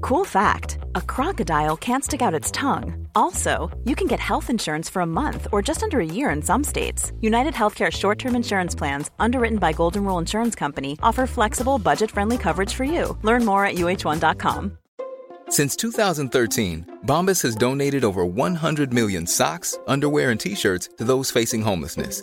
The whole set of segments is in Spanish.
Cool fact a crocodile can't stick out its tongue. Also, you can get health insurance for a month or just under a year in some states. United Healthcare short term insurance plans, underwritten by Golden Rule Insurance Company, offer flexible, budget friendly coverage for you. Learn more at uh1.com. Since 2013, Bombas has donated over 100 million socks, underwear, and t shirts to those facing homelessness.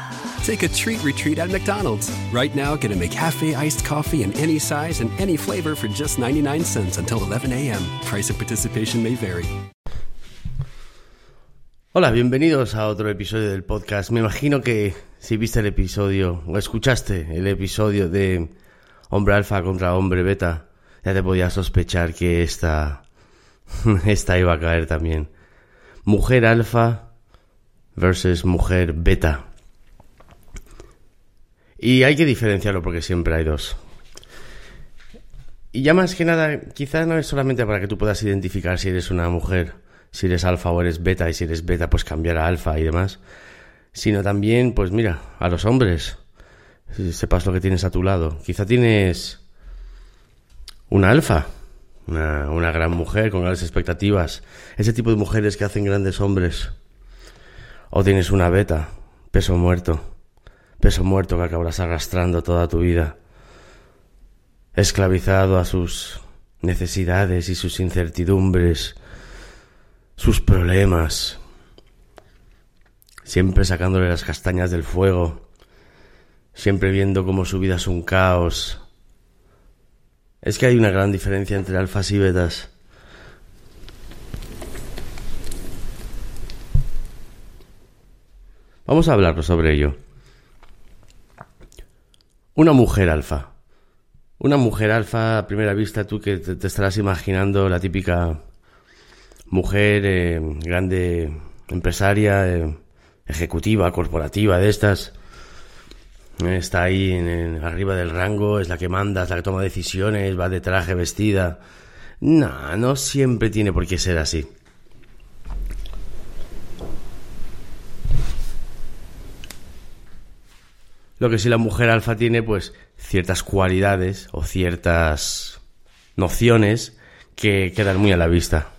Take a treat retreat at McDonald's. Right now, get a McCafe iced coffee in any size and any flavor for just 99 cents until 11 a.m. Price of participation may vary. Hola, bienvenidos a otro episodio del podcast. Me imagino que si viste el episodio o escuchaste el episodio de Hombre Alfa contra Hombre Beta, ya te podías sospechar que esta, esta iba a caer también. Mujer Alfa versus Mujer Beta. Y hay que diferenciarlo porque siempre hay dos. Y ya más que nada, quizás no es solamente para que tú puedas identificar si eres una mujer, si eres alfa o eres beta, y si eres beta, pues cambiar a alfa y demás, sino también, pues mira, a los hombres, si sepas lo que tienes a tu lado. Quizá tienes una alfa, una, una gran mujer con grandes expectativas, ese tipo de mujeres que hacen grandes hombres. O tienes una beta, peso muerto peso muerto que acabarás arrastrando toda tu vida, esclavizado a sus necesidades y sus incertidumbres, sus problemas, siempre sacándole las castañas del fuego, siempre viendo cómo su vida es un caos. Es que hay una gran diferencia entre alfas y betas. Vamos a hablar sobre ello. Una mujer alfa. Una mujer alfa, a primera vista, tú que te, estarás imaginando la típica mujer eh, grande, empresaria, eh, ejecutiva, corporativa de estas. Está ahí en, arriba del rango, es la que manda, es la que toma decisiones, va de traje vestida. No, no siempre tiene por qué ser así. Lo que sí la mujer alfa tiene, pues, ciertas cualidades o ciertas nociones que quedan muy a la vista.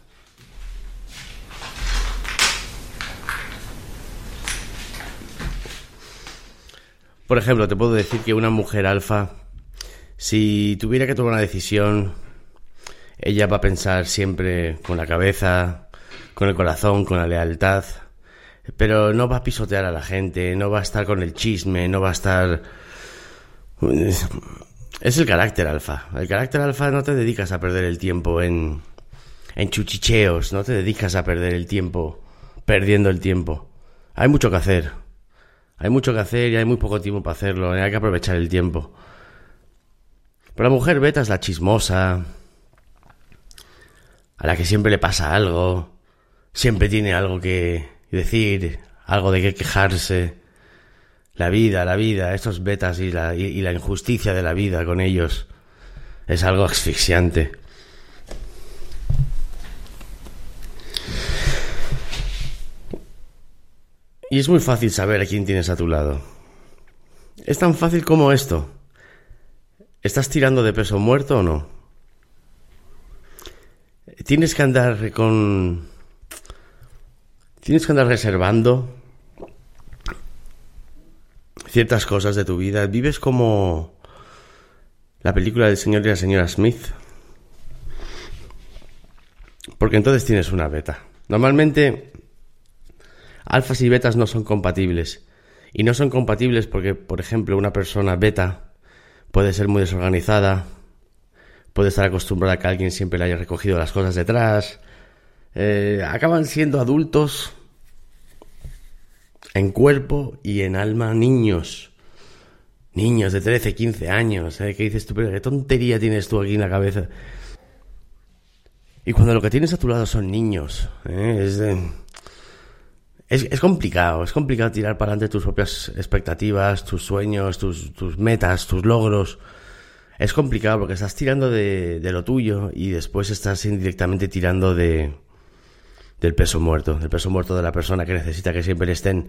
Por ejemplo, te puedo decir que una mujer alfa, si tuviera que tomar una decisión, ella va a pensar siempre con la cabeza, con el corazón, con la lealtad, pero no va a pisotear a la gente, no va a estar con el chisme, no va a estar... Es el carácter alfa. El carácter alfa no te dedicas a perder el tiempo en, en chuchicheos, no te dedicas a perder el tiempo perdiendo el tiempo. Hay mucho que hacer. Hay mucho que hacer y hay muy poco tiempo para hacerlo. Hay que aprovechar el tiempo. Pero la mujer beta es la chismosa, a la que siempre le pasa algo, siempre tiene algo que decir, algo de qué quejarse. La vida, la vida, estos betas y la, y la injusticia de la vida con ellos es algo asfixiante. Y es muy fácil saber a quién tienes a tu lado. Es tan fácil como esto. ¿Estás tirando de peso muerto o no? Tienes que andar con... Tienes que andar reservando ciertas cosas de tu vida. Vives como la película del señor y la señora Smith. Porque entonces tienes una beta. Normalmente alfas y betas no son compatibles. Y no son compatibles porque, por ejemplo, una persona beta puede ser muy desorganizada, puede estar acostumbrada a que alguien siempre le haya recogido las cosas detrás. Eh, acaban siendo adultos en cuerpo y en alma niños. Niños de 13, 15 años. ¿eh? ¿Qué dices tú? Qué tontería tienes tú aquí en la cabeza. Y cuando lo que tienes a tu lado son niños, ¿eh? es de es, complicado, es complicado tirar para adelante tus propias expectativas, tus sueños, tus, tus metas, tus logros. Es complicado porque estás tirando de, de, lo tuyo y después estás indirectamente tirando de del peso muerto, del peso muerto de la persona que necesita que siempre le estén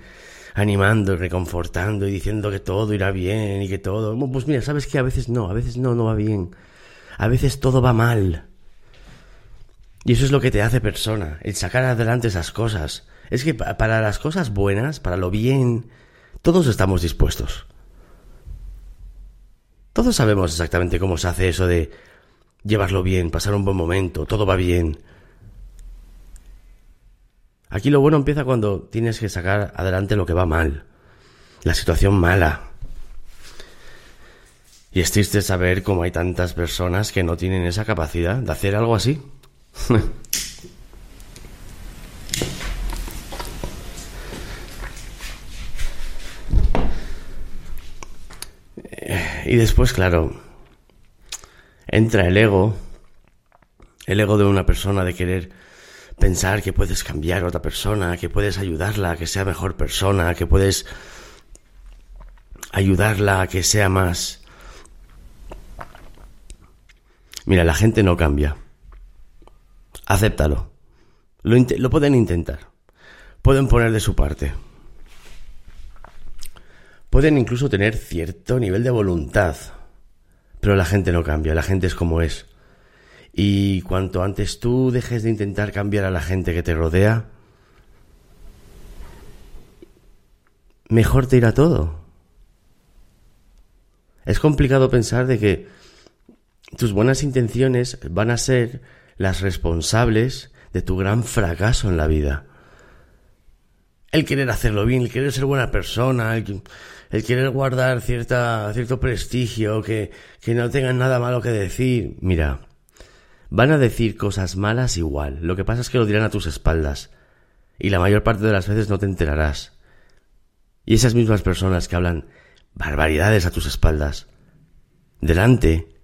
animando y reconfortando y diciendo que todo irá bien y que todo. Pues mira, sabes que a veces no, a veces no, no va bien. A veces todo va mal. Y eso es lo que te hace persona, el sacar adelante esas cosas es que para las cosas buenas, para lo bien, todos estamos dispuestos. Todos sabemos exactamente cómo se hace eso de llevarlo bien, pasar un buen momento, todo va bien. Aquí lo bueno empieza cuando tienes que sacar adelante lo que va mal, la situación mala. Y es triste saber cómo hay tantas personas que no tienen esa capacidad de hacer algo así. Y después, claro, entra el ego, el ego de una persona de querer pensar que puedes cambiar a otra persona, que puedes ayudarla a que sea mejor persona, que puedes ayudarla a que sea más... Mira, la gente no cambia. Acéptalo. Lo, lo pueden intentar. Pueden poner de su parte pueden incluso tener cierto nivel de voluntad, pero la gente no cambia, la gente es como es. Y cuanto antes tú dejes de intentar cambiar a la gente que te rodea, mejor te irá todo. Es complicado pensar de que tus buenas intenciones van a ser las responsables de tu gran fracaso en la vida. El querer hacerlo bien, el querer ser buena persona, el, el querer guardar cierta, cierto prestigio, que, que no tengan nada malo que decir. Mira, van a decir cosas malas igual. Lo que pasa es que lo dirán a tus espaldas. Y la mayor parte de las veces no te enterarás. Y esas mismas personas que hablan barbaridades a tus espaldas, delante,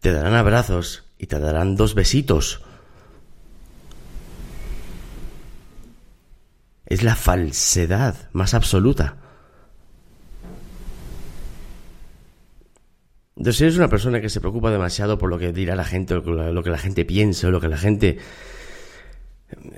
te darán abrazos y te darán dos besitos. Es la falsedad más absoluta. Entonces, si eres una persona que se preocupa demasiado por lo que dirá la gente, lo que la gente piensa, o lo que la gente...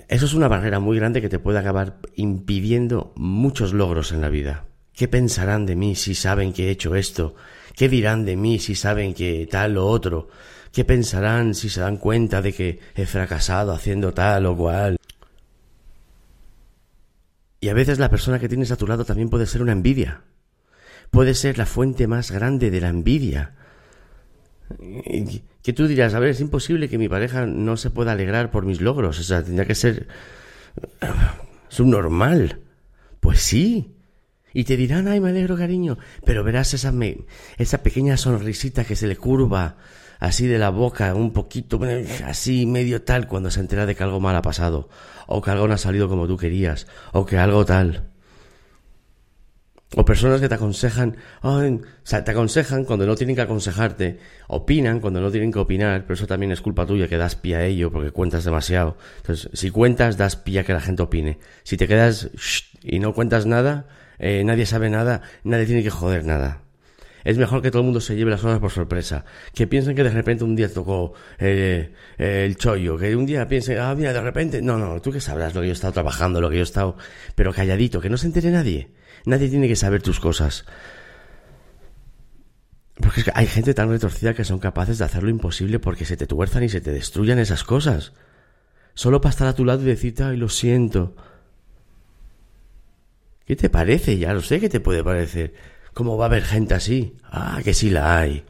Eso es una barrera muy grande que te puede acabar impidiendo muchos logros en la vida. ¿Qué pensarán de mí si saben que he hecho esto? ¿Qué dirán de mí si saben que tal o otro? ¿Qué pensarán si se dan cuenta de que he fracasado haciendo tal o cual? Y a veces la persona que tienes a tu lado también puede ser una envidia puede ser la fuente más grande de la envidia. Que tú dirás, a ver, es imposible que mi pareja no se pueda alegrar por mis logros, o sea, tendría que ser subnormal. Pues sí. Y te dirán, ay, me alegro, cariño, pero verás esa, esa pequeña sonrisita que se le curva así de la boca, un poquito, así medio tal, cuando se entera de que algo mal ha pasado, o que algo no ha salido como tú querías, o que algo tal. O personas que te aconsejan, o sea, te aconsejan cuando no tienen que aconsejarte, opinan cuando no tienen que opinar, pero eso también es culpa tuya que das pie a ello porque cuentas demasiado. Entonces, si cuentas, das pie a que la gente opine. Si te quedas y no cuentas nada, eh, nadie sabe nada, nadie tiene que joder nada. Es mejor que todo el mundo se lleve las cosas por sorpresa. Que piensen que de repente un día tocó eh, el chollo. Que un día piensen, ah, mira, de repente. No, no, tú que sabrás lo que yo he estado trabajando, lo que yo he estado. Pero calladito, que no se entere nadie. Nadie tiene que saber tus cosas. Porque es que hay gente tan retorcida que son capaces de hacer lo imposible porque se te tuerzan y se te destruyan esas cosas. Solo para estar a tu lado y decirte, ay, lo siento. ¿Qué te parece? Ya lo sé que te puede parecer. ¿Cómo va a haber gente así? Ah, que sí la hay.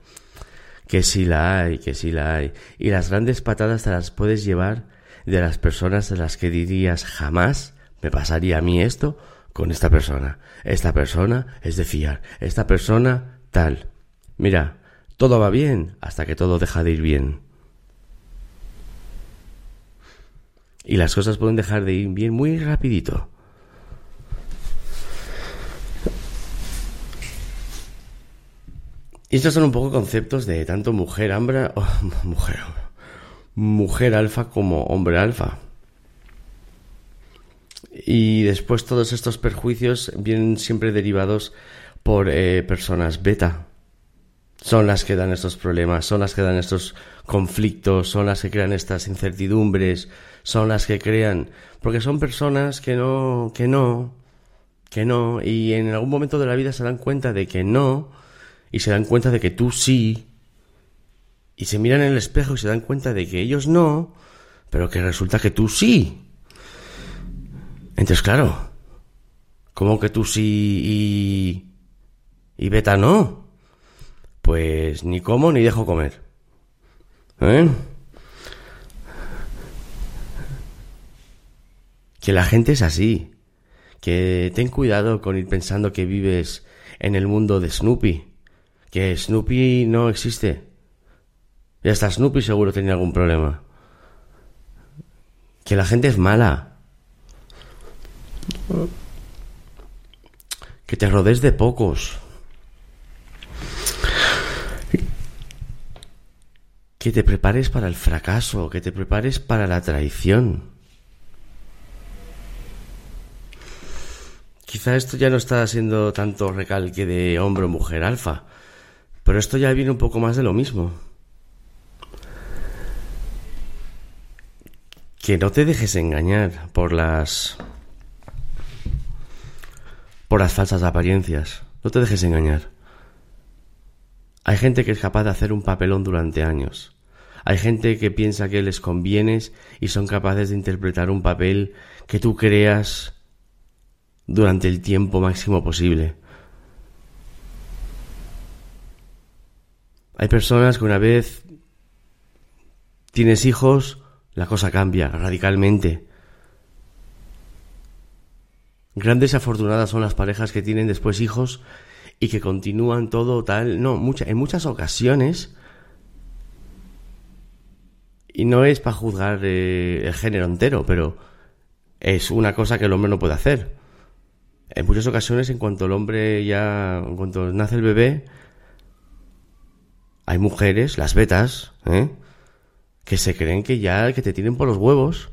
Que sí la hay, que sí la hay. Y las grandes patadas te las puedes llevar de las personas de las que dirías jamás me pasaría a mí esto con esta persona. Esta persona es de fiar. Esta persona tal. Mira, todo va bien hasta que todo deja de ir bien. Y las cosas pueden dejar de ir bien muy rapidito. Y estos son un poco conceptos de tanto mujer hambra, mujer, mujer alfa como hombre alfa. Y después todos estos perjuicios vienen siempre derivados por eh, personas beta. Son las que dan estos problemas, son las que dan estos conflictos, son las que crean estas incertidumbres, son las que crean, porque son personas que no, que no, que no, y en algún momento de la vida se dan cuenta de que no, y se dan cuenta de que tú sí, y se miran en el espejo y se dan cuenta de que ellos no, pero que resulta que tú sí. Entonces, claro, ¿cómo que tú sí y... y beta no? Pues ni como ni dejo comer. ¿Eh? Que la gente es así. Que ten cuidado con ir pensando que vives en el mundo de Snoopy que Snoopy no existe. Y hasta Snoopy seguro tenía algún problema. Que la gente es mala. Que te rodees de pocos. Que te prepares para el fracaso, que te prepares para la traición. Quizá esto ya no está siendo tanto recalque de hombre o mujer alfa, pero esto ya viene un poco más de lo mismo. Que no te dejes engañar por las por las falsas apariencias. No te dejes engañar. Hay gente que es capaz de hacer un papelón durante años. Hay gente que piensa que les convienes y son capaces de interpretar un papel que tú creas durante el tiempo máximo posible. Hay personas que una vez tienes hijos, la cosa cambia radicalmente. Grandes afortunadas son las parejas que tienen después hijos y que continúan todo tal. No, en muchas ocasiones. Y no es para juzgar eh, el género entero, pero es una cosa que el hombre no puede hacer. En muchas ocasiones, en cuanto el hombre ya, en cuanto nace el bebé, hay mujeres, las betas, ¿eh? que se creen que ya que te tienen por los huevos,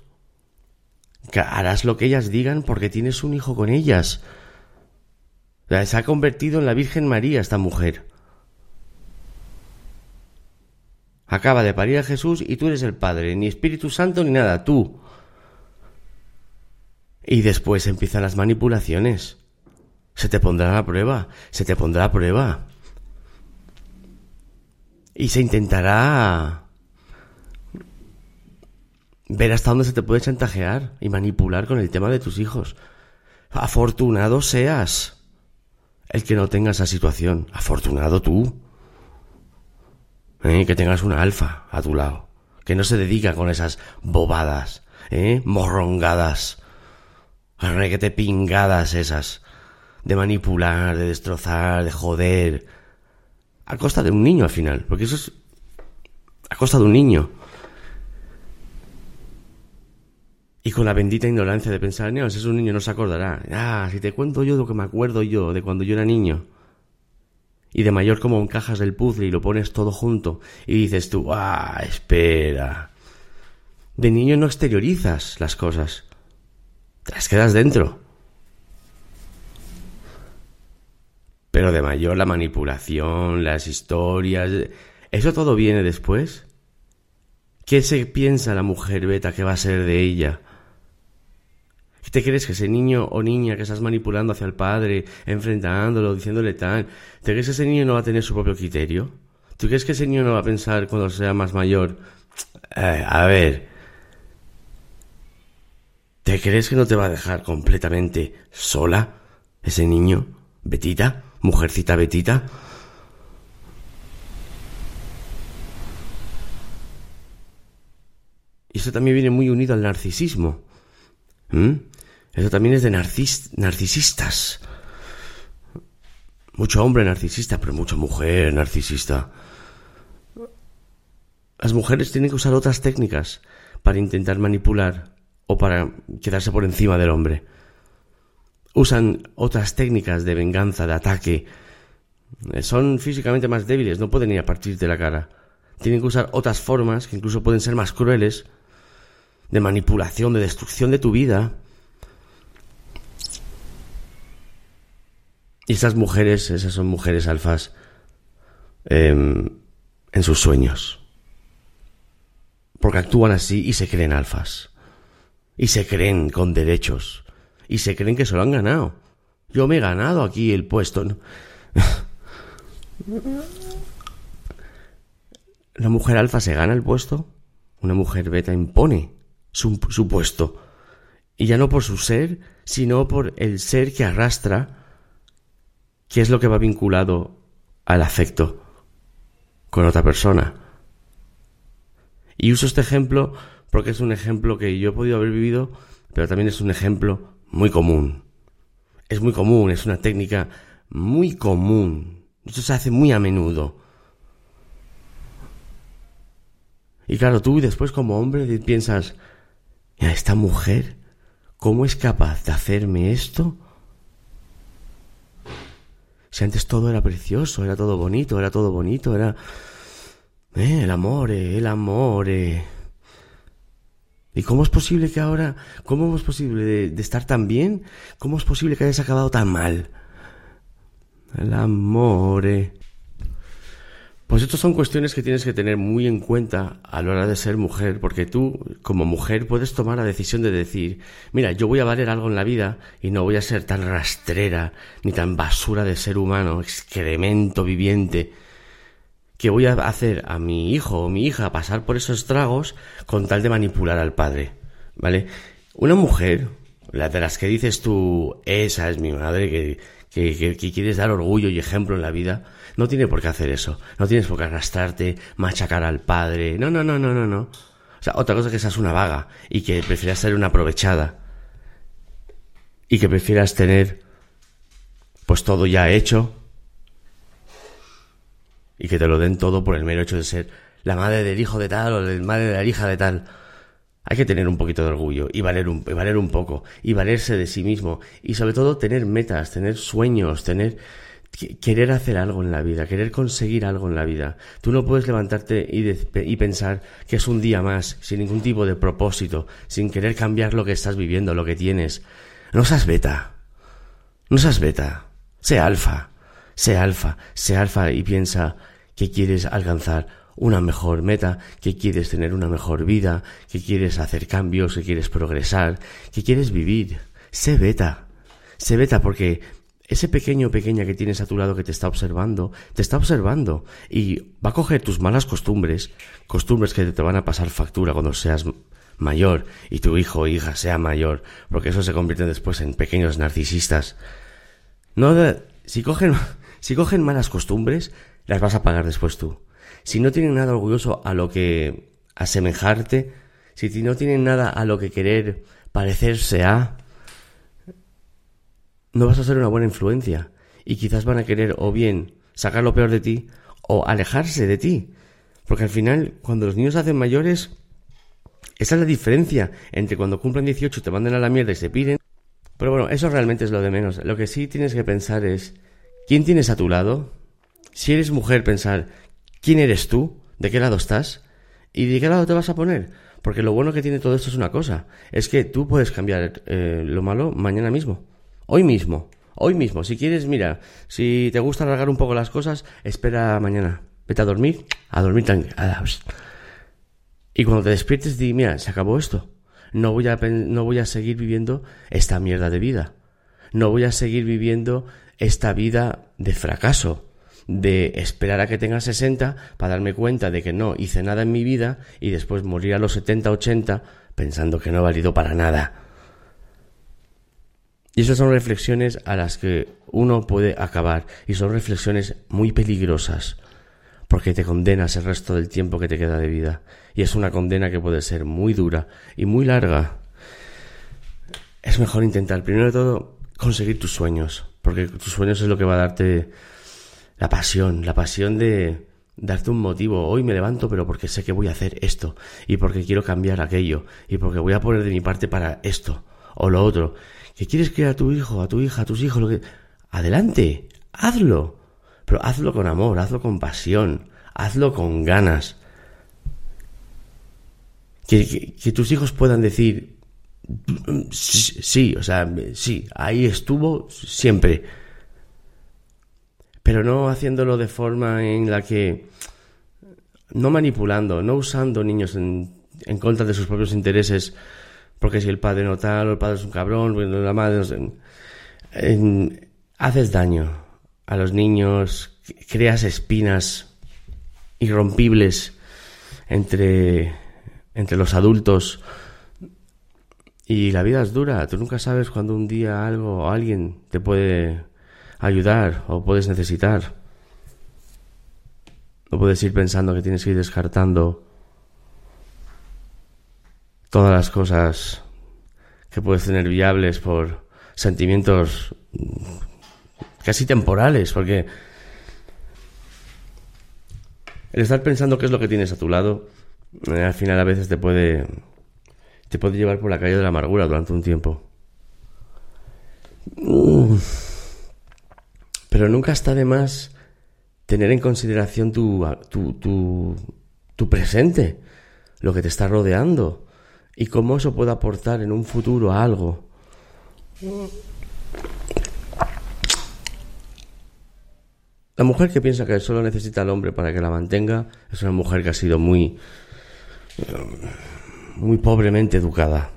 harás lo que ellas digan porque tienes un hijo con ellas. se ha convertido en la Virgen María esta mujer. Acaba de parir a Jesús y tú eres el Padre, ni Espíritu Santo ni nada, tú. Y después empiezan las manipulaciones. Se te pondrá a prueba, se te pondrá a prueba y se intentará ver hasta dónde se te puede chantajear y manipular con el tema de tus hijos. Afortunado seas el que no tenga esa situación. Afortunado tú. ¿Eh? Que tengas una alfa a tu lado. Que no se dedica con esas bobadas, ¿eh? morrongadas, requete pingadas esas. De manipular, de destrozar, de joder, a costa de un niño al final, porque eso es a costa de un niño. Y con la bendita ignorancia de pensar, no, si es un niño no se acordará. Ah, si te cuento yo lo que me acuerdo yo de cuando yo era niño. Y de mayor como encajas el puzzle y lo pones todo junto y dices tú, ah, espera. De niño no exteriorizas las cosas. Te las quedas dentro. Pero de mayor la manipulación, las historias, ¿eso todo viene después? ¿Qué se piensa la mujer beta que va a ser de ella? ¿Te crees que ese niño o niña que estás manipulando hacia el padre, enfrentándolo, diciéndole tal, ¿te crees que ese niño no va a tener su propio criterio? ¿Tú crees que ese niño no va a pensar cuando sea más mayor? Eh, a ver, ¿te crees que no te va a dejar completamente sola ese niño? ¿Betita? ¿Mujercita Betita? Y eso también viene muy unido al narcisismo. ¿Mm? Eso también es de narcisistas. Mucho hombre narcisista, pero mucha mujer narcisista. Las mujeres tienen que usar otras técnicas para intentar manipular o para quedarse por encima del hombre. Usan otras técnicas de venganza, de ataque. Son físicamente más débiles, no pueden ir a partir de la cara. Tienen que usar otras formas que incluso pueden ser más crueles de manipulación, de destrucción de tu vida. Y esas mujeres, esas son mujeres alfas em, en sus sueños. Porque actúan así y se creen alfas. Y se creen con derechos. Y se creen que se lo han ganado. Yo me he ganado aquí el puesto. La mujer alfa se gana el puesto. Una mujer beta impone su, su puesto. Y ya no por su ser, sino por el ser que arrastra, que es lo que va vinculado al afecto con otra persona. Y uso este ejemplo porque es un ejemplo que yo he podido haber vivido, pero también es un ejemplo muy común. Es muy común, es una técnica muy común. Esto se hace muy a menudo. Y claro, tú después como hombre piensas, esta mujer, ¿cómo es capaz de hacerme esto? Si antes todo era precioso, era todo bonito, era todo bonito, era... Eh, el amor, el amor. ¿Y cómo es posible que ahora, cómo es posible de, de, estar tan bien? ¿Cómo es posible que hayas acabado tan mal? El amor. Pues estas son cuestiones que tienes que tener muy en cuenta a la hora de ser mujer, porque tú, como mujer, puedes tomar la decisión de decir, mira, yo voy a valer algo en la vida y no voy a ser tan rastrera ni tan basura de ser humano, excremento viviente, que voy a hacer a mi hijo o mi hija pasar por esos tragos con tal de manipular al padre, ¿vale? Una mujer, la de las que dices tú, esa es mi madre, que, que, que quieres dar orgullo y ejemplo en la vida, no tiene por qué hacer eso. No tienes por qué arrastrarte, machacar al padre. No, no, no, no, no, no. O sea, otra cosa es que seas una vaga y que prefieras ser una aprovechada. Y que prefieras tener pues todo ya hecho y que te lo den todo por el mero hecho de ser la madre del hijo de tal o la madre de la hija de tal. Hay que tener un poquito de orgullo y valer un, y valer un poco y valerse de sí mismo y sobre todo tener metas, tener sueños, tener querer hacer algo en la vida, querer conseguir algo en la vida. Tú no puedes levantarte y, y, pensar que es un día más, sin ningún tipo de propósito, sin querer cambiar lo que estás viviendo, lo que tienes. No seas beta. No seas beta. Sé alfa. Sé alfa. Sé alfa y piensa que quieres alcanzar una mejor meta, que quieres tener una mejor vida, que quieres hacer cambios, que quieres progresar, que quieres vivir. Sé beta. Sé beta porque ese pequeño o pequeña que tienes a tu lado que te está observando, te está observando y va a coger tus malas costumbres, costumbres que te van a pasar factura cuando seas mayor y tu hijo o hija sea mayor, porque eso se convierte después en pequeños narcisistas. No, si cogen, si cogen malas costumbres, las vas a pagar después tú. Si no tienen nada orgulloso a lo que asemejarte, si no tienen nada a lo que querer parecerse a, no vas a ser una buena influencia y quizás van a querer o bien sacar lo peor de ti o alejarse de ti. Porque al final, cuando los niños se hacen mayores, Esa es la diferencia entre cuando cumplen 18 te mandan a la mierda y se piden. Pero bueno, eso realmente es lo de menos. Lo que sí tienes que pensar es, ¿quién tienes a tu lado? Si eres mujer, pensar, ¿quién eres tú? ¿De qué lado estás? ¿Y de qué lado te vas a poner? Porque lo bueno que tiene todo esto es una cosa, es que tú puedes cambiar eh, lo malo mañana mismo, hoy mismo, hoy mismo. Si quieres, mira, si te gusta alargar un poco las cosas, espera mañana, vete a dormir, a dormir tranquilo. Y cuando te despiertes, di, mira, se acabó esto. No voy, a, no voy a seguir viviendo esta mierda de vida. No voy a seguir viviendo esta vida de fracaso de esperar a que tenga 60 para darme cuenta de que no hice nada en mi vida y después morir a los 70, 80 pensando que no ha valido para nada. Y esas son reflexiones a las que uno puede acabar y son reflexiones muy peligrosas porque te condenas el resto del tiempo que te queda de vida y es una condena que puede ser muy dura y muy larga. Es mejor intentar, primero de todo, conseguir tus sueños, porque tus sueños es lo que va a darte la pasión, la pasión de darte un motivo. Hoy me levanto, pero porque sé que voy a hacer esto, y porque quiero cambiar aquello, y porque voy a poner de mi parte para esto o lo otro. ¿Que quieres criar a tu hijo, a tu hija, a tus hijos? Lo que... Adelante, hazlo. Pero hazlo con amor, hazlo con pasión, hazlo con ganas. Que, tus hijos puedan decir, sí, sí, o sea, sí, ahí estuvo siempre pero no haciéndolo de forma en la que no manipulando, no usando niños en, en contra de sus propios intereses, porque si el padre no tal, o el padre es un cabrón, la madre no haces daño a los niños, creas espinas irrompibles entre, entre los adultos. Y la vida es dura, tú nunca sabes cuando un día algo o alguien te puede ayudar o puedes necesitar. No puedes ir pensando que tienes que ir descartando todas las cosas que puedes tener viables por sentimientos casi temporales, porque el estar pensando qué es lo que tienes a tu lado, eh, al final a veces te puede te puede llevar por la calle de la amargura durante un tiempo. Pero nunca está de más tener en consideración tu, tu, tu, presente, lo que te está rodeando y cómo eso puede aportar en un futuro a algo. La mujer que piensa que solo necesita al hombre para que la mantenga es una mujer que ha sido muy muy pobremente educada.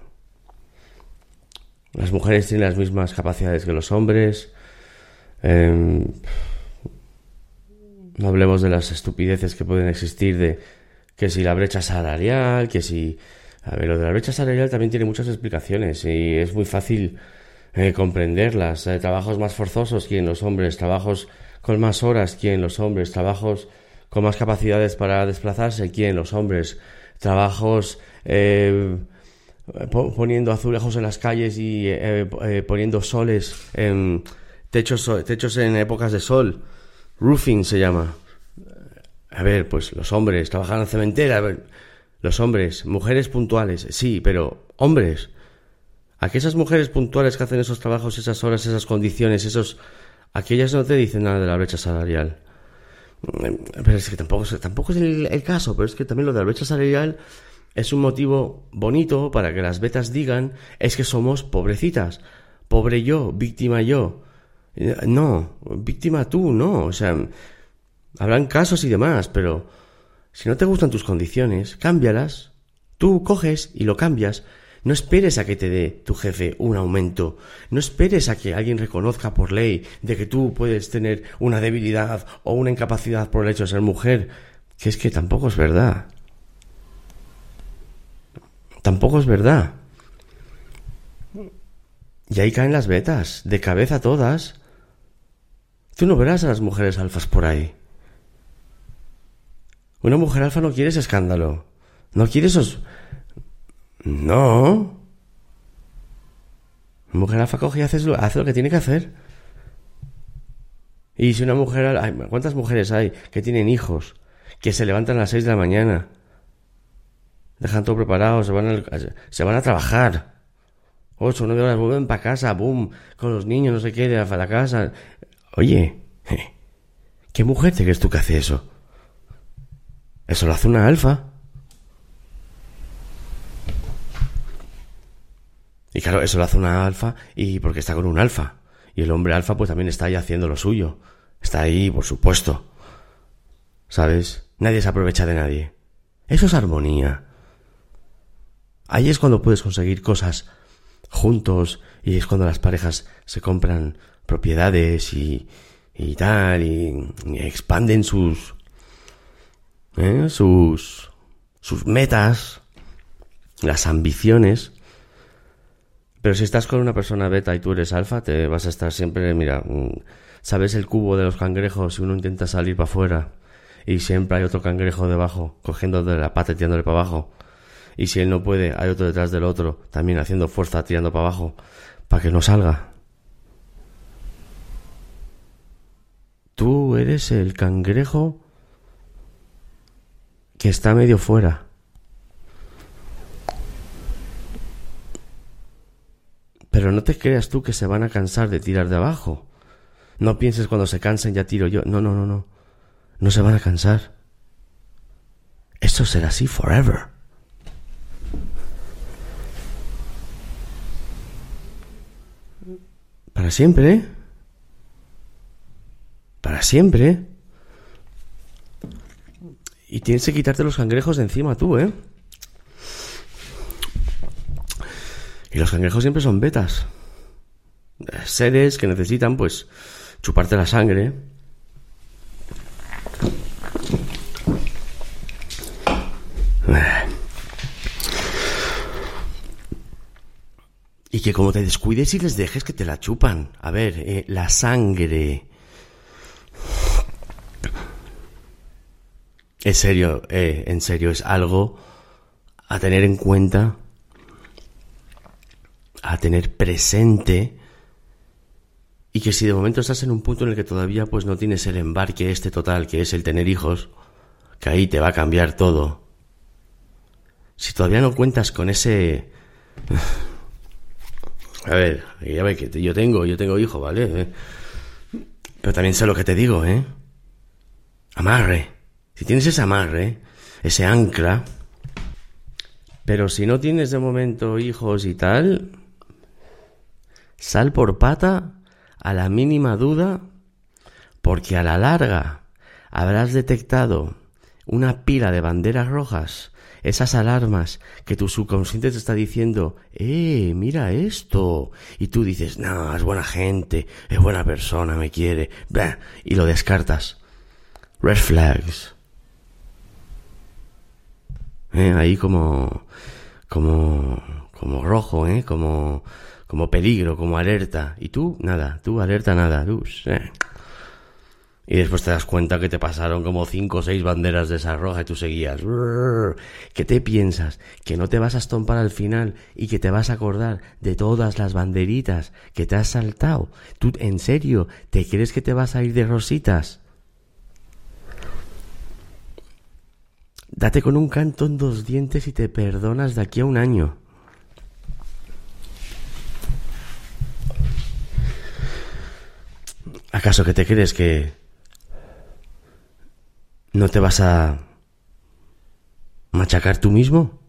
Las mujeres tienen las mismas capacidades que los hombres, Em, no hablemos de las estupideces que pueden existir de que si la brecha salarial, que si... A ver, lo de la brecha salarial también tiene muchas explicaciones y es muy fácil eh, comprenderlas. Eh, trabajos más forzosos que en los hombres, trabajos con más horas que en los hombres, trabajos con más capacidades para desplazarse que en los hombres, trabajos eh, poniendo azulejos en las calles y poniendo soles en techos, techos en épocas de sol, roofing se llama. A ver, pues los hombres trabajan en la cementera, a ver, los hombres, mujeres puntuales, sí, pero hombres. Aquellas mujeres puntuales que hacen esos trabajos, esas horas, esas condiciones, esos, aquellas no te dicen nada de la brecha salarial. Pero es que tampoco, tampoco es el, el caso, pero es que también lo de la brecha salarial es un motivo bonito para que las betas digan es que somos pobrecitas. Pobre yo, víctima yo. No, víctima tú, no. O sea, habrán casos y demás, pero si no te gustan tus condiciones, cámbialas. Tú coges y lo cambias. No esperes a que te dé tu jefe un aumento. No esperes a que alguien reconozca por ley de que tú puedes tener una debilidad o una incapacidad por el hecho de ser mujer. Que es que tampoco es verdad. Tampoco es verdad. Y ahí caen las vetas, de cabeza todas. Tú no verás a las mujeres alfas por ahí. Una mujer alfa no quiere ese escándalo. No quiere esos... No. Mujer alfa coge y hace lo, hace lo que tiene que hacer. Y si una mujer... ¿Cuántas mujeres hay que tienen hijos? Que se levantan a las seis de la mañana. Dejan todo preparado, se van, se van a trabajar. Ocho, nueve horas, vuelven para casa, boom, con los niños, no sé qué, de la casa. Oye, ¿qué mujer te crees tú que hace eso? Eso lo hace una alfa. Y claro, eso lo hace una alfa y porque está con un alfa. Y el hombre alfa pues también está ahí haciendo lo suyo. Está ahí, por supuesto. ¿Sabes? Nadie se aprovecha de nadie. Eso es armonía. Ahí es cuando puedes conseguir cosas juntos y es cuando las parejas se compran propiedades y, y tal y, y expanden sus ¿eh? sus sus metas las ambiciones pero si estás con una persona beta y tú eres alfa te vas a estar siempre mira mm, sabes el cubo de los cangrejos si uno intenta salir para afuera y siempre hay otro cangrejo debajo cogiendo de la pata y tirándole para abajo y si él no puede, hay otro detrás del otro, también haciendo fuerza, tirando para abajo, para que no salga. Tú eres el cangrejo que está medio fuera. Pero no te creas tú que se van a cansar de tirar de abajo. No pienses cuando se cansen ya tiro yo. No, no, no, no. No se van a cansar. Esto será así forever. Para siempre, ¿eh? Para siempre. Y tienes que quitarte los cangrejos de encima tú, ¿eh? Y los cangrejos siempre son betas. Seres que necesitan, pues, chuparte la sangre. Y que como te descuides y les dejes que te la chupan. A ver, eh, la sangre. En serio, eh, en serio, es algo a tener en cuenta, a tener presente. Y que si de momento estás en un punto en el que todavía pues no tienes el embarque este total, que es el tener hijos, que ahí te va a cambiar todo. Si todavía no cuentas con ese... A ver, ya ve que yo tengo, yo tengo hijo, ¿vale? Eh, Pero también sé lo que te digo, ¿eh? Amarre. Si tienes ese amarre, ese ancla. Pero si no tienes de momento hijos y tal, sal por pata a la mínima duda, porque a la larga habrás detectado una pila de banderas rojas, esas alarmas que tu subconsciente te está diciendo, eh, mira esto. Y tú dices, no, es buena gente, es buena persona, me quiere, blah, y lo descartas. Red flags. Eh, ahí como, como, como rojo, eh, como, como peligro, como alerta. Y tú, nada, tú alerta nada, tú, eh. Y después te das cuenta que te pasaron como cinco o seis banderas de esa roja y tú seguías. ¿Qué te piensas? ¿Que no te vas a estompar al final y que te vas a acordar de todas las banderitas que te has saltado? ¿Tú en serio te crees que te vas a ir de rositas? Date con un canto en dos dientes y te perdonas de aquí a un año. ¿Acaso que te crees que no te vas a machacar tú mismo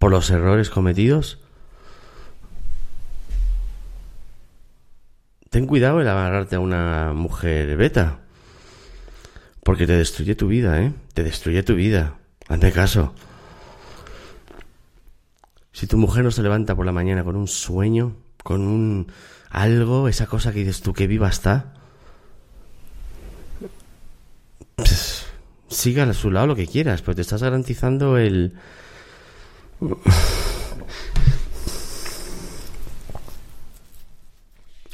por los errores cometidos? Ten cuidado el agarrarte a una mujer beta. Porque te destruye tu vida, ¿eh? Te destruye tu vida. Hazme caso. Si tu mujer no se levanta por la mañana con un sueño, con un algo, esa cosa que dices tú que viva está, pues, siga a su lado lo que quieras, pero te estás garantizando el...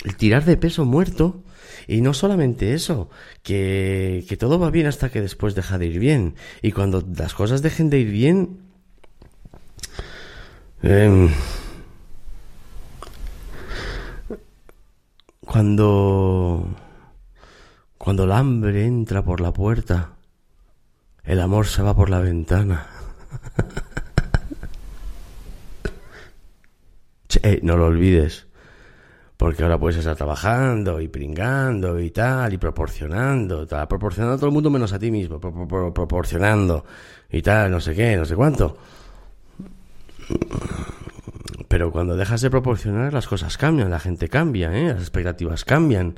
El tirar de peso muerto. Y no solamente eso, que, que todo va bien hasta que después deja de ir bien. Y cuando las cosas dejen de ir bien... em, cuando... Cuando el hambre entra por la puerta, el amor se va por la ventana. che, no lo olvides. Porque ahora puedes estar trabajando y pringando y tal, y proporcionando, tal, proporcionando a todo el mundo menos a ti mismo, proporcionando y tal, no sé qué, no sé cuánto. Pero cuando dejas de proporcionar, las cosas cambian, la gente cambia, ¿eh? las expectativas cambian.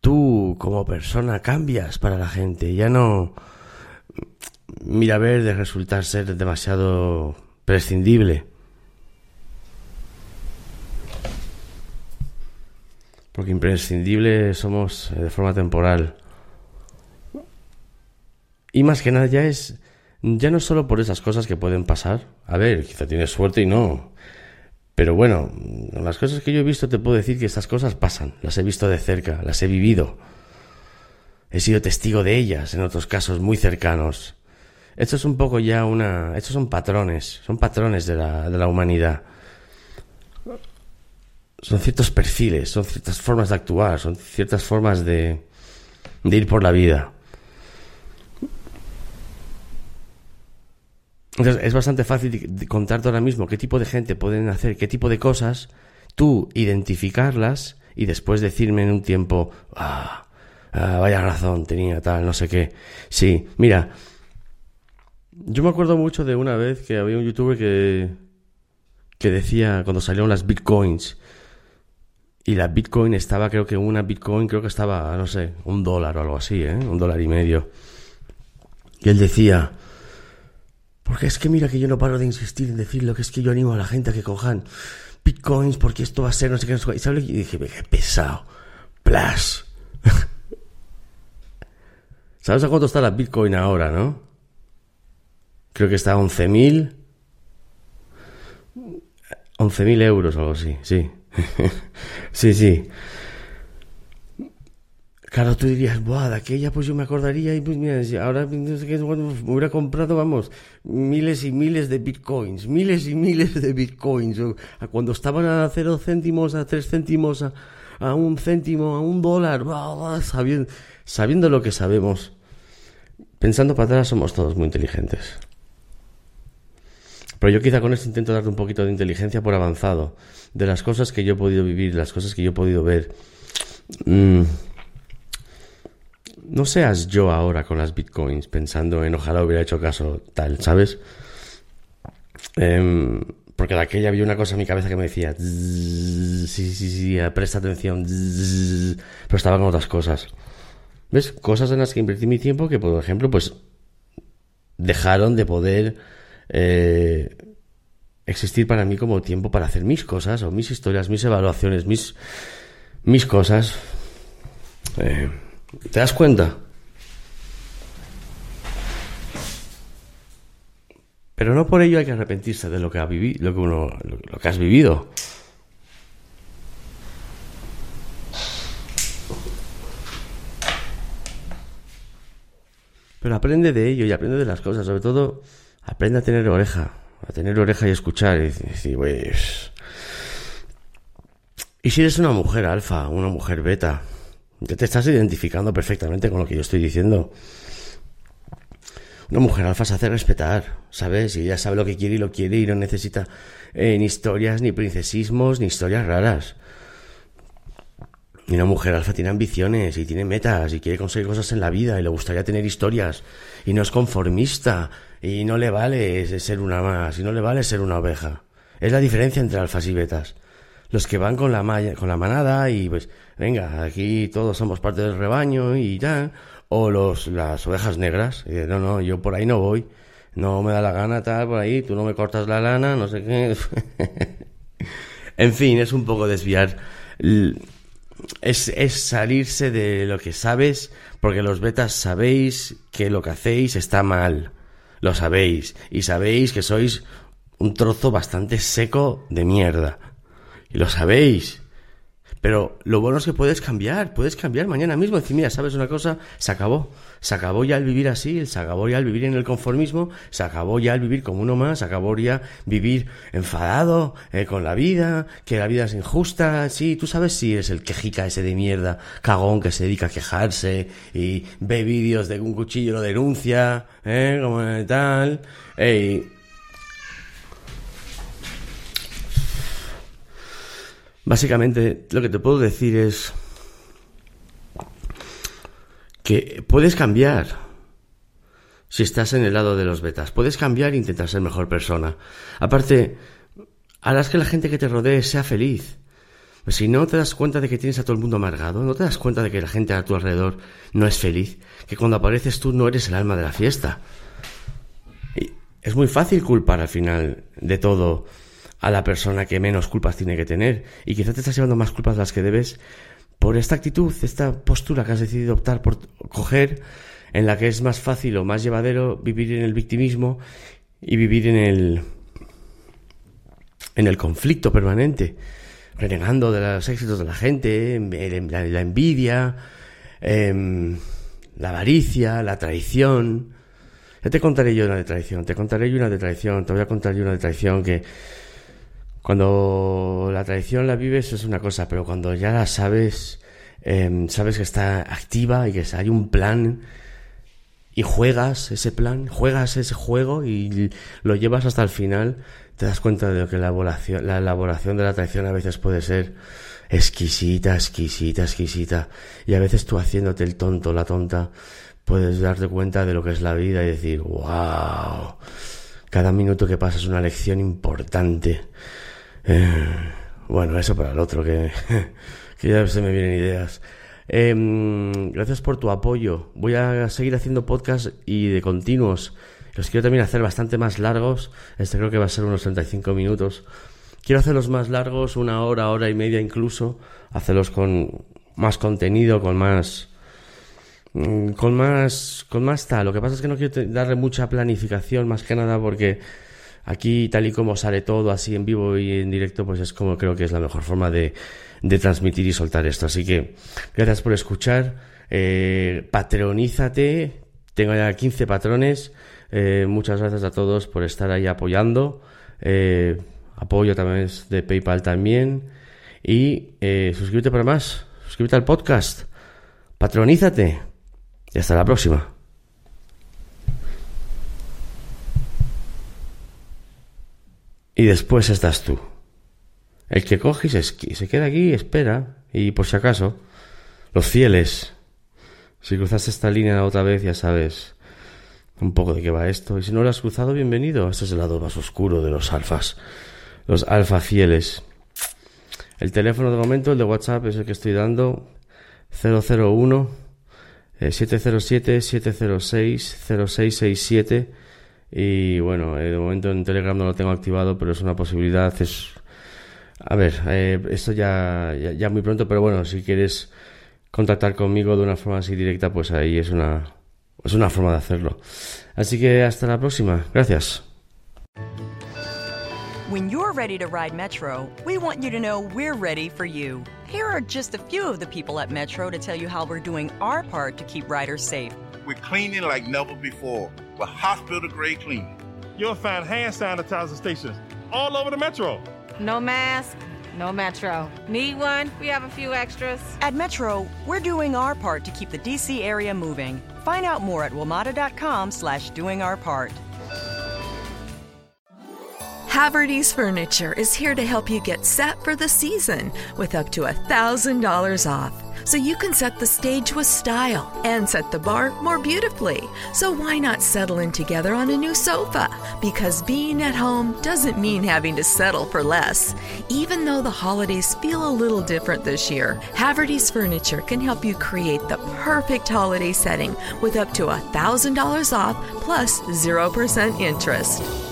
Tú, como persona, cambias para la gente. Ya no. Mira, a ver, de resultar ser demasiado prescindible. Porque imprescindible somos eh, de forma temporal. Y más que nada ya es, ya no solo por esas cosas que pueden pasar. A ver, quizá tienes suerte y no. Pero bueno, las cosas que yo he visto te puedo decir que estas cosas pasan. Las he visto de cerca, las he vivido. He sido testigo de ellas en otros casos muy cercanos. Esto es un poco ya una... Estos son patrones, son patrones de la, de la humanidad son ciertos perfiles, son ciertas formas de actuar, son ciertas formas de, ir por la vida. Entonces es bastante fácil contarte ahora mismo qué tipo de gente pueden hacer qué tipo de cosas, tú identificarlas y después decirme en un tiempo, ah, ah, vaya razón tenía tal, no sé qué. Sí, mira, yo me acuerdo mucho de una vez que había un youtuber que, que decía cuando salieron las bitcoins, y la Bitcoin estaba, creo que una Bitcoin, creo que estaba, no sé, un dólar o algo así, ¿eh? Un dólar y medio. Y él decía, porque es que mira que yo no paro de insistir en decir lo que es que yo animo a la gente a que cojan Bitcoins porque esto va a ser, no sé qué, no sé qué. Y, ¿sabes? y dije, qué pesado. Plus. ¿Sabes a cuánto está la Bitcoin ahora, no? Creo que está a 11.000. 11.000 euros o algo así, sí. sí, sí. Claro, tú dirías, buah, de aquella pues yo me acordaría y pues mira, ahora no sé qué, bueno, me hubiera comprado, vamos, miles y miles de bitcoins, miles y miles de bitcoins. Cuando estaban a cero céntimos, a tres céntimos, a, un céntimo, a un dólar, sabiendo, sabiendo lo que sabemos. Pensando para atrás somos todos muy inteligentes. Pero yo quizá con esto intento darte un poquito de inteligencia por avanzado, de las cosas que yo he podido vivir, las cosas que yo he podido ver. Mm. No seas yo ahora con las bitcoins pensando en ojalá hubiera hecho caso tal, ¿sabes? Em, porque de aquella había una cosa en mi cabeza que me decía, sí, sí, sí, presta atención, pero estaba con otras cosas. ¿Ves? Cosas en las que invertí mi tiempo que, por ejemplo, pues dejaron de poder eh, existir para mí como tiempo para hacer mis cosas o mis historias, mis evaluaciones, mis, mis cosas. Eh, ¿Te das cuenta? Pero no por ello hay que arrepentirse de lo que ha lo que uno, lo que has vivido. Pero aprende de ello y aprende de las cosas, sobre todo aprende a tener oreja, a tener oreja y escuchar y decir, pues... Y si eres una mujer alfa, una mujer beta, ya te estás identificando perfectamente con lo que yo estoy diciendo. Una mujer alfa se hace respetar, ¿sabes? Y ella sabe lo que quiere y lo quiere y no necesita eh, ni historias, ni princesismos, ni historias raras. Y una mujer alfa tiene ambiciones y tiene metas y quiere conseguir cosas en la vida y le gustaría tener historias y no es conformista y no le vale ser una más, y no le vale ser una oveja. Es la diferencia entre alfas y betas. Los que van con la, con la manada y pues, venga, aquí todos somos parte del rebaño y ya. O los, las ovejas negras. Y, no, no, yo por ahí no voy. No me da la gana tal por ahí, tú no me cortas la lana, no sé qué. en fin, es un poco desviar. Es, es salirse de lo que sabes, porque los betas sabéis que lo que hacéis está mal lo sabéis. Y sabéis que sois un trozo bastante seco de mierda. Y lo sabéis. Pero lo bueno es que puedes cambiar, puedes cambiar mañana mismo. Decir, mira, ¿sabes una cosa? Se acabó. Se acabó ya el vivir así, se acabó ya el vivir en el conformismo, se acabó ya el vivir como uno más, se acabó ya vivir enfadado eh, con la vida, que la vida es injusta. Sí, tú sabes si eres el quejica ese de mierda, cagón que se dedica a quejarse y ve vídeos de un cuchillo lo denuncia, ¿eh? Como tal. Ey, Básicamente, lo que te puedo decir es que puedes cambiar si estás en el lado de los betas. Puedes cambiar e intentar ser mejor persona. Aparte, harás que la gente que te rodee sea feliz. Si no te das cuenta de que tienes a todo el mundo amargado, no te das cuenta de que la gente a tu alrededor no es feliz, que cuando apareces tú no eres el alma de la fiesta. Y es muy fácil culpar al final de todo a la persona que menos culpas tiene que tener. Y quizás te estás llevando más culpas de las que debes por esta actitud, esta postura que has decidido optar por coger, en la que es más fácil o más llevadero vivir en el victimismo y vivir en el en el conflicto permanente, renegando de los éxitos de la gente, la, envidia, em, la avaricia, la traición. Ya te contaré yo una de traición, te contaré yo una de traición, te voy a contar yo una de traición que cuando la tradición la vives es una cosa, pero cuando ya la sabes, em, sabes que está activa y que hay un plan y juegas ese plan, juegas ese juego y lo llevas hasta el final, te das cuenta de que la elaboración, la elaboración de la tradición a veces puede ser exquisita, exquisita, exquisita. Y a veces tú haciéndote el tonto, la tonta, puedes darte cuenta de lo que es la vida y decir, wow, cada minuto que pasa es una lección importante. Eh, bueno, eso para el otro, que, que ya se me vienen ideas. Em, gracias por tu apoyo. Voy a seguir haciendo podcast y de continuos. Los quiero también hacer bastante más largos. Este creo que va a ser unos 35 minutos. Quiero hacerlos más largos, una hora, hora y media incluso. Hacerlos con más contenido, con más mm, con más con más tal. Lo que pasa es que no quiero darle mucha planificación más que nada porque Aquí, tal y como sale todo así en vivo y en directo, pues es como creo que es la mejor forma de, de transmitir y soltar esto. Así que gracias por escuchar. Eh, patronízate. Tengo ya 15 patrones. Eh, muchas gracias a todos por estar ahí apoyando. Eh, apoyo también de PayPal también. Y suscríbete para más. Suscríbete al podcast. Patronízate. Y hasta la próxima. Y después estás tú. El que coge y se, queda aquí espera. Y por si acaso, los fieles. Si cruzaste esta línea otra vez, ya sabes un poco de qué va esto. Y si no lo has cruzado, bienvenido. Este es el lado más oscuro de los alfas. Los alfa fieles. El teléfono de momento, el de WhatsApp, es el que estoy dando. 001 707 706 0667 y bueno, eh, de momento en Telegram no lo tengo activado, pero es una posibilidad. Es, a ver, eh, esto ya, ya, muy pronto, pero bueno, si quieres contactar conmigo de una forma así directa, pues ahí es una, es una forma de hacerlo. Así que hasta la próxima. Gracias. When you're ready to ride Metro, we want you to know we're ready for you. Here are just a few of the people at Metro to tell you how we're doing our part to keep riders safe. We're cleaning like never before with hospital grade cleaning. You'll find hand sanitizer stations all over the metro. No mask, no Metro. Need one? We have a few extras. At Metro, we're doing our part to keep the DC area moving. Find out more at WMATA.com slash doing our part. Haverty's Furniture is here to help you get set for the season with up to $1,000 off so you can set the stage with style and set the bar more beautifully. So why not settle in together on a new sofa? Because being at home doesn't mean having to settle for less. Even though the holidays feel a little different this year, Haverty's Furniture can help you create the perfect holiday setting with up to $1,000 off plus 0% interest.